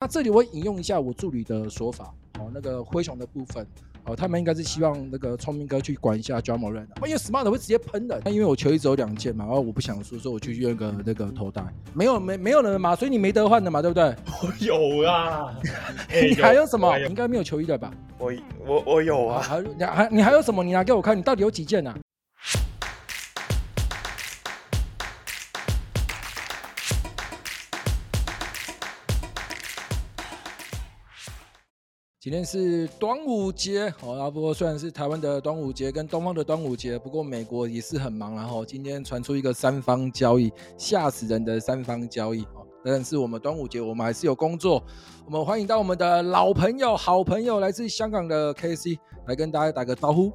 那这里我引用一下我助理的说法，哦，那个灰熊的部分，哦，他们应该是希望那个聪明哥去管一下 Ja Morant，因为 Smart 会直接喷的。那因为我球衣只有两件嘛，然后我不想说，说我去约个那个头带，没有没没有人嘛，所以你没得换的嘛，对不对？我 有啊，你还有什么？你应该没有球衣的吧？我我我有啊，还你还你还有什么？你拿给我看，你到底有几件呢、啊？今天是端午节，好，那不过虽然是台湾的端午节跟东方的端午节，不过美国也是很忙，然后今天传出一个三方交易，吓死人的三方交易，哦但是我们端午节我们还是有工作，我们欢迎到我们的老朋友、好朋友，来自香港的 KC 来跟大家打个招呼。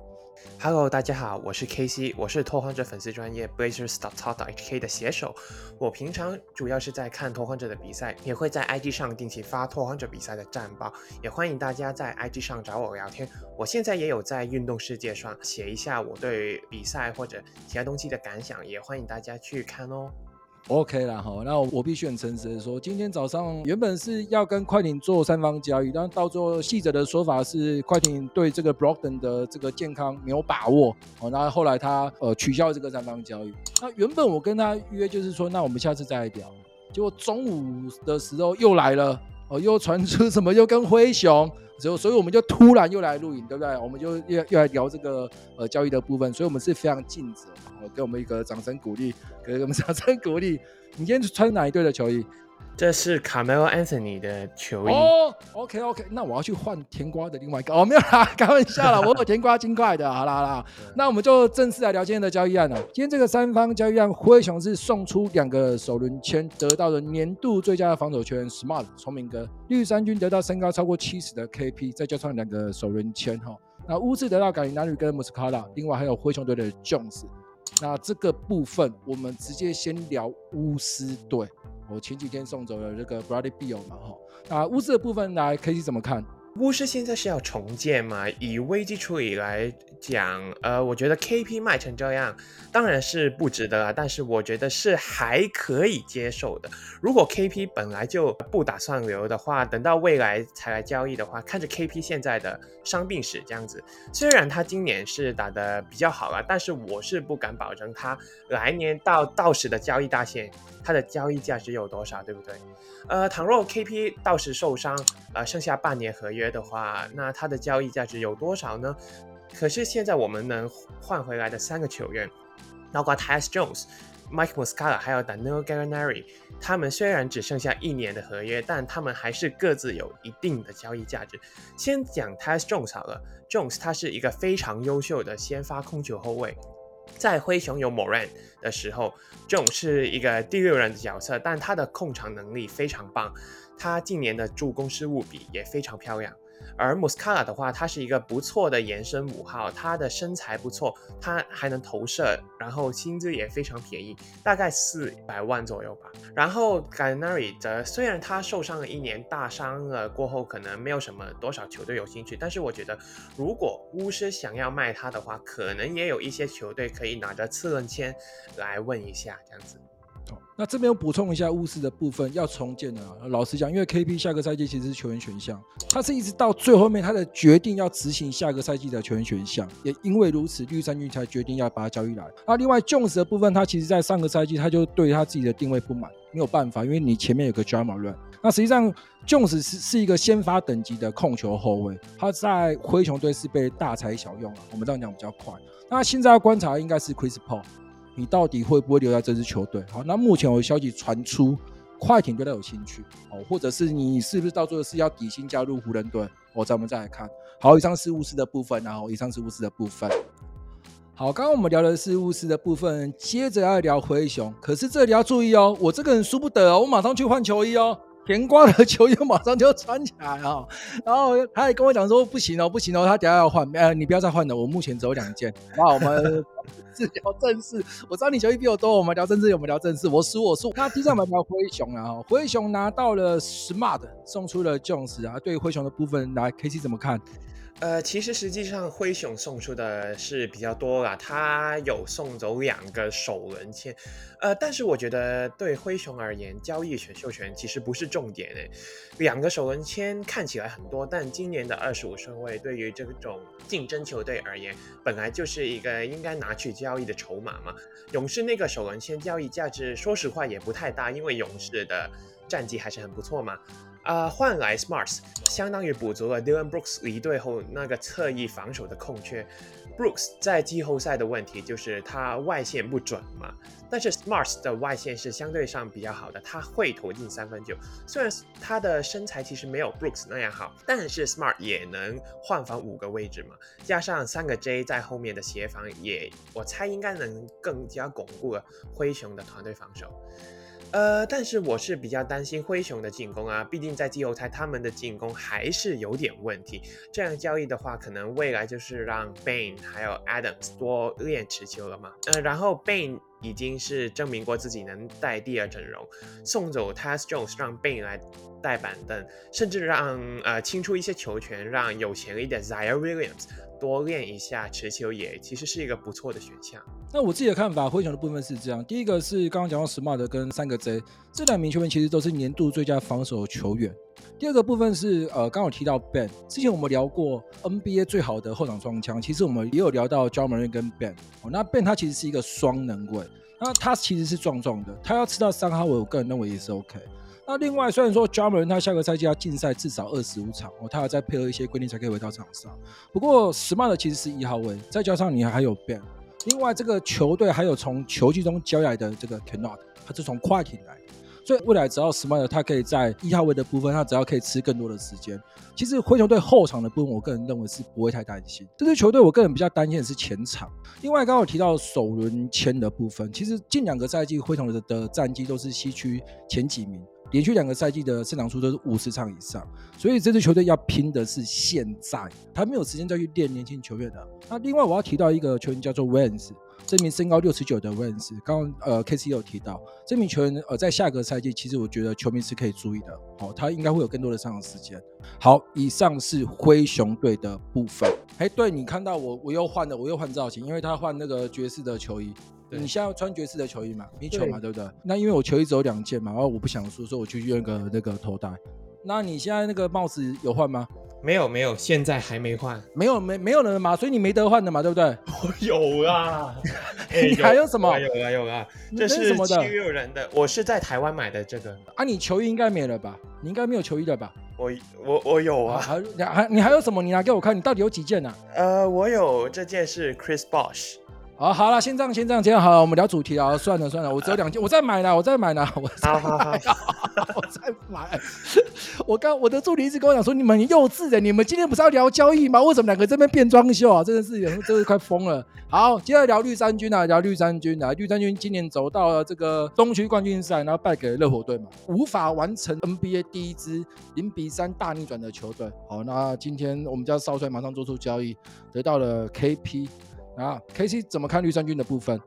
Hello，大家好，我是 KC，我是拓荒者粉丝专业 Blazers.talk.hk 的写手。我平常主要是在看拓荒者的比赛，也会在 IG 上定期发拓荒者比赛的战报，也欢迎大家在 IG 上找我聊天。我现在也有在运动世界上写一下我对比赛或者其他东西的感想，也欢迎大家去看哦。OK 啦，好，那我必须很诚实的说，今天早上原本是要跟快艇做三方交易，但到最后细则的说法是快艇对这个 b r o k d e n 的这个健康没有把握，哦，那后来他呃取消了这个三方交易。那原本我跟他约就是说，那我们下次再来聊。结果中午的时候又来了，哦，又传出什么又跟灰熊，所以所以我们就突然又来录影，对不对？我们就又又来聊这个呃交易的部分，所以我们是非常尽责。给我们一个掌声鼓励，给我们掌声鼓励。你今天穿哪一队的球衣？这是 Carmelo Anthony 的球衣。哦，OK OK，那我要去换甜瓜的另外一个。哦，没有啦，开玩笑啦，我有甜瓜金块的。好啦好啦，那我们就正式来聊今天的交易案了。今天这个三方交易案，灰熊是送出两个首轮签，得到了年度最佳的防守球员 Smart 聪明哥，绿衫军得到身高超过七十的 KP，再加上两个首轮签哈。那巫师得到甘兰尼跟穆斯卡拉，另外还有灰熊队的 Jones。那这个部分，我们直接先聊巫师队。我前几天送走了这个 Bradley Bill 嘛，哈。那巫师的部分来可以怎么看？巫师现在是要重建嘛？以危机处理来讲，呃，我觉得 KP 卖成这样，当然是不值得啊。但是我觉得是还可以接受的。如果 KP 本来就不打算留的话，等到未来才来交易的话，看着 KP 现在的伤病史这样子，虽然他今年是打得比较好了，但是我是不敢保证他来年到到时的交易大限，他的交易价值有多少，对不对？呃，倘若 KP 到时受伤，呃，剩下半年合约约的话，那他的交易价值有多少呢？可是现在我们能换回来的三个球员，包括 t y s Jones、Mike Muscala 还有 Daniel Gallinari，他们虽然只剩下一年的合约，但他们还是各自有一定的交易价值。先讲 Tyus Jones 好了，Jones 他是一个非常优秀的先发控球后卫。在灰熊有 Moran 的时候，这种是一个第六人的角色，但他的控场能力非常棒，他近年的助攻失误比也非常漂亮。而 Muscala 的话，他是一个不错的延伸五号，他的身材不错，他还能投射，然后薪资也非常便宜，大概四百万左右吧。然后 g a n a r i 的虽然他受伤了一年，大伤了过后可能没有什么多少球队有兴趣，但是我觉得如果巫师想要卖他的话，可能也有一些球队可以拿着次轮签来问一下这样子。那这边我补充一下巫师的部分要重建的，老实讲，因为 KP 下个赛季其实是球员选项，他是一直到最后面他的决定要执行下个赛季的球员选项，也因为如此，绿衫军才决定要把他交易来。那另外 Jones 的部分，他其实在上个赛季他就对他自己的定位不满，没有办法，因为你前面有个 Ja Morant。那实际上 Jones 是是一个先发等级的控球后卫，他在灰熊队是被大材小用了，我们这样讲比较快。那现在要观察应该是 Chris Paul。你到底会不会留在这支球队？好，那目前有消息传出，快艇对他有兴趣哦，或者是你是不是到最后是要底薪加入湖人队？哦，咱们再来看。好，以上是巫师的部分，然后以上是巫师的部分。好，刚刚我们聊的是巫师的部分，接着要聊灰熊。可是这里要注意哦，我这个人输不得哦，我马上去换球衣哦。甜瓜的球衣马上就要穿起来啊，然后他也跟我讲说不行哦，不行哦，他等下要换，呃，你不要再换了，我目前只有两件。那，我们 是聊正事，我知道你球衣比我多，我们聊正事，我们聊正事，我输我输。那第三我们聊灰熊啊，灰熊拿到了 Smart，送出了 Jones 啊，对灰熊的部分来，KC 怎么看？呃，其实实际上灰熊送出的是比较多啦，他有送走两个首轮签，呃，但是我觉得对灰熊而言，交易选秀权其实不是重点诶。两个首轮签看起来很多，但今年的二十五顺位对于这种竞争球队而言，本来就是一个应该拿去交易的筹码嘛。勇士那个首轮签交易价值，说实话也不太大，因为勇士的战绩还是很不错嘛。啊，换来 Smarts 相当于补足了 Dillon Brooks 离队后那个侧翼防守的空缺。Brooks 在季后赛的问题就是他外线不准嘛，但是 Smart 的外线是相对上比较好的，他会投进三分球。虽然他的身材其实没有 Brooks 那样好，但是 Smart 也能换防五个位置嘛，加上三个 J 在后面的协防也，我猜应该能更加巩固了灰熊的团队防守。呃，但是我是比较担心灰熊的进攻啊，毕竟在季后赛他们的进攻还是有点问题。这样交易的话，可能未来就是让 Bane 还有 Adams 多练持球了嘛。呃，然后 Bane 已经是证明过自己能带第二阵容，送走 Tas Jones，让 Ben 来带板凳，甚至让呃清出一些球权，让有潜力的 Zaire Williams。多练一下持球也其实是一个不错的选项。那我自己的看法，灰熊的部分是这样：第一个是刚刚讲到 Smart 跟三个 Z，这两名球员其实都是年度最佳防守球员。第二个部分是呃，刚刚有提到 Ben，之前我们聊过 NBA 最好的后场双枪，其实我们也有聊到 Ja Morant 跟 Ben。哦，那 Ben 他其实是一个双能卫，那他其实是壮壮的，他要吃到三号位，我个人认为也是 OK。那另外，虽然说 Ja Morant 他下个赛季要禁赛至少二十五场哦，他要再配合一些规定才可以回到场上。不过 Smart 其实是一号位，再加上你还有 Ben，另外这个球队还有从球季中交易来的这个 Kennard，他是从快艇来，所以未来只要 Smart 他可以在一号位的部分，他只要可以吃更多的时间。其实灰熊队后场的部分，我个人认为是不会太担心。这支球队我个人比较担心的是前场。另外，刚刚有提到首轮签的部分，其实近两个赛季灰熊的的战绩都是西区前几名。连续两个赛季的胜场数都是五十场以上，所以这支球队要拼的是现在，他没有时间再去练年轻球员的。那另外我要提到一个球员叫做 Wens 这名身高六十九的 Wiggins，刚刚呃 KC 有提到这名球员呃在下个赛季其实我觉得球迷是可以注意的，好、哦，他应该会有更多的上场时间。好，以上是灰熊队的部分。哎，对，你看到我我又换了，我又换造型，因为他换那个爵士的球衣。你现在要穿爵士的球衣嘛，米球嘛，对不对？那因为我球衣只有两件嘛，然后我不想说，所以我去用个那个头带。那你现在那个帽子有换吗？没有，没有，现在还没换。没有，没没有人嘛，所以你没得换的嘛，对不对？我 有啊，你还有什么？有啊，有啊，这是什么的？七六人的，我是在台湾买的这个。啊，你球衣应该没了吧？你应该没有球衣的吧？我我我有啊，还还你还有什么？你拿给我看，你到底有几件呢？呃，我有这件是 Chris Bosh。好，好了，先这样，先这样，这样好了，我们聊主题啊。算了算了，我只有两件，我再买呢，我再买呢，我再买，我再买。我刚我的助理一直跟我讲说，你们幼稚的，你们今天不是要聊交易吗？为什么两个这边变装秀啊？真的是，真的快疯了。好，接下来聊绿衫军啊，聊绿衫军啊。绿衫军今年走到了这个东区冠军赛，然后败给了热火队嘛，无法完成 NBA 第一支零比三大逆转的球队。好，那今天我们家少帅马上做出交易，得到了 KP。啊，KC 怎么看绿衫军的部分？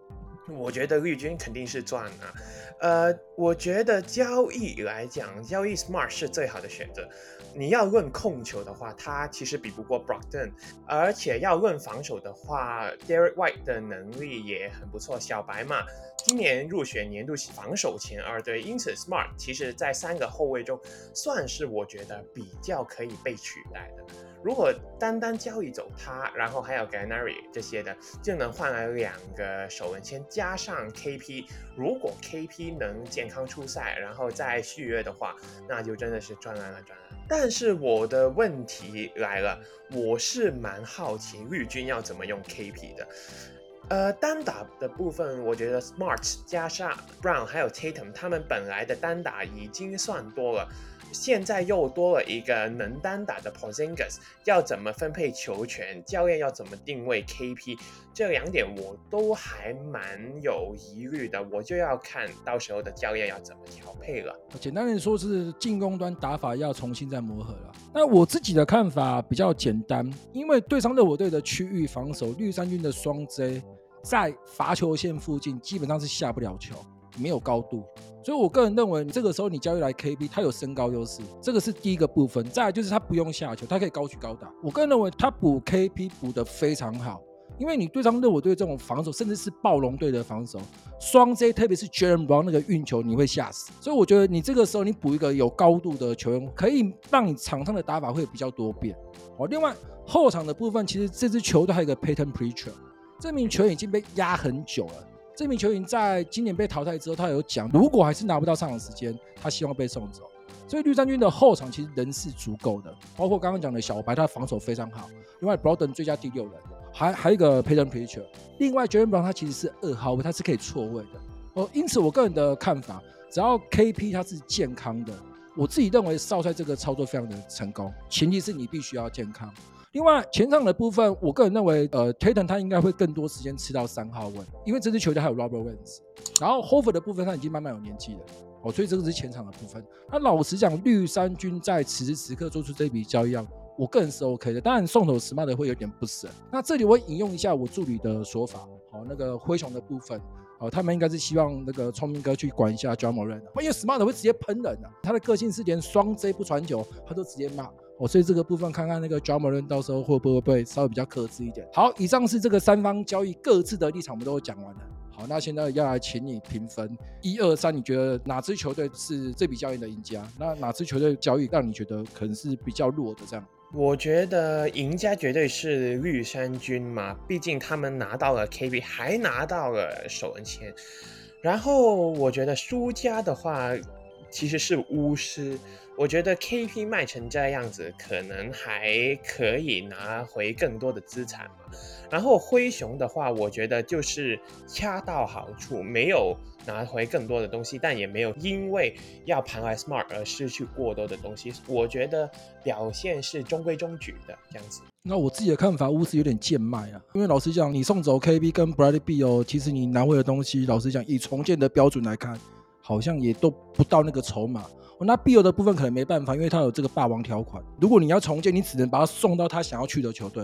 我觉得绿军肯定是赚啊。呃，我觉得交易来讲，交易 Smart 是最好的选择。你要论控球的话，他其实比不过 Brogdon，而且要论防守的话，Derek White 的能力也很不错。小白嘛，今年入选年度防守前二，队，因此 Smart 其实在三个后卫中算是我觉得比较可以被取代的。如果单单交易走他，然后还有 Ganary 这些的，就能换来两个首轮签，加上 KP。如果 KP 能健康出赛，然后再续约的话，那就真的是赚烂了，赚烂。但是我的问题来了，我是蛮好奇绿军要怎么用 KP 的。呃，单打的部分，我觉得 Smart 加上 Brown 还有 Tatum，他们本来的单打已经算多了。现在又多了一个能单打的 Porzingis，要怎么分配球权？教练要怎么定位 KP？这两点我都还蛮有疑虑的，我就要看到时候的教练要怎么调配了。简单的说，是进攻端打法要重新再磨合了。那我自己的看法比较简单，因为对上热火队的区域防守，绿衫军的双 J 在罚球线附近基本上是下不了球。没有高度。所以我个人认为，这个时候你交易来 KB，他有身高优势，这个是第一个部分。再来就是他不用下球，他可以高举高打。我个人认为他补 KP 补得非常好，因为你对上热火队这种防守，甚至是暴龙队的防守，双 J 特别是 Jaylen Brown 那个运球，你会吓死。所以我觉得你这个时候你补一个有高度的球员，可以让你场上的打法会比较多变。哦，另外后场的部分，其实这支球队还有一个 Payton Preacher，这名球员已经被压很久了。这名球员在今年被淘汰之后，他有讲，如果还是拿不到上场时间，他希望被送走。所以绿衫军的后场其实人是足够的，包括刚刚讲的小白，他防守非常好。另外，Broden 最佳第六人，还还有一个 Payton p i t c h e r。另外，Jaylen Brown 他其实是二号位，他是可以错位的。哦，因此我个人的看法，只要 KP 他是健康的，我自己认为少帅这个操作非常的成功，前提是你必须要健康。另外前场的部分，我个人认为，呃，Tatum 他应该会更多时间吃到三号位，因为这支球队还有 Robert Wins，。然后 Hofer 的部分他已经慢慢有年纪了，哦，所以这个是前场的部分。那老实讲，绿衫军在此时此刻做出这笔交易啊，我个人是 OK 的。当然送走 Smart 会有点不舍。那这里我引用一下我助理的说法，好，那个灰熊的部分，哦，他们应该是希望那个聪明哥去管一下 Ja Morant，因为 Smart 会直接喷人啊，他的个性是连双 J 不传球，他都直接骂。哦，所以这个部分看看那个 Ja Morant 到时候会不会被稍微比较克制一点。好，以上是这个三方交易各自的立场，我们都讲完了。好，那现在要来请你评分，一二三，你觉得哪支球队是这笔交易的赢家？那哪支球队交易让你觉得可能是比较弱的？这样？我觉得赢家绝对是绿衫军嘛，毕竟他们拿到了 KB，还拿到了首轮签。然后我觉得输家的话，其实是巫师。我觉得 KP 卖成这样子，可能还可以拿回更多的资产嘛。然后灰熊的话，我觉得就是恰到好处，没有拿回更多的东西，但也没有因为要盘来 Smart 而失去过多的东西。我觉得表现是中规中矩的这样子。那我自己的看法，巫师有点贱卖啊，因为老实讲，你送走 KP 跟 Bradley Beal，其实你拿回的东西，老实讲，以重建的标准来看，好像也都不到那个筹码。那 B 欧的部分可能没办法，因为他有这个霸王条款。如果你要重建，你只能把他送到他想要去的球队。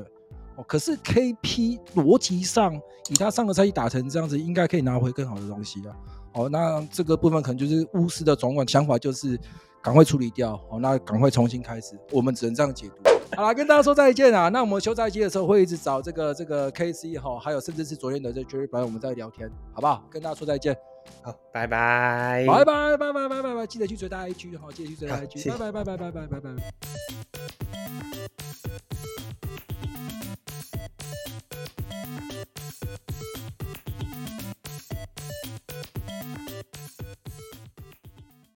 哦，可是 KP 逻辑上，以他上个赛季打成这样子，应该可以拿回更好的东西了。哦，那这个部分可能就是巫师的总管想法，就是赶快处理掉。哦，那赶快重新开始，我们只能这样解读。好了，跟大家说再见啊！那我们休赛期的时候会一直找这个这个 KC 哈，还有甚至是昨天的这 Jerry Bryant，我们在聊天，好不好？跟大家说再见。拜拜。拜拜拜拜拜拜拜记得去追大 ig 好记得去追大 ig 拜拜拜拜拜拜拜拜拜。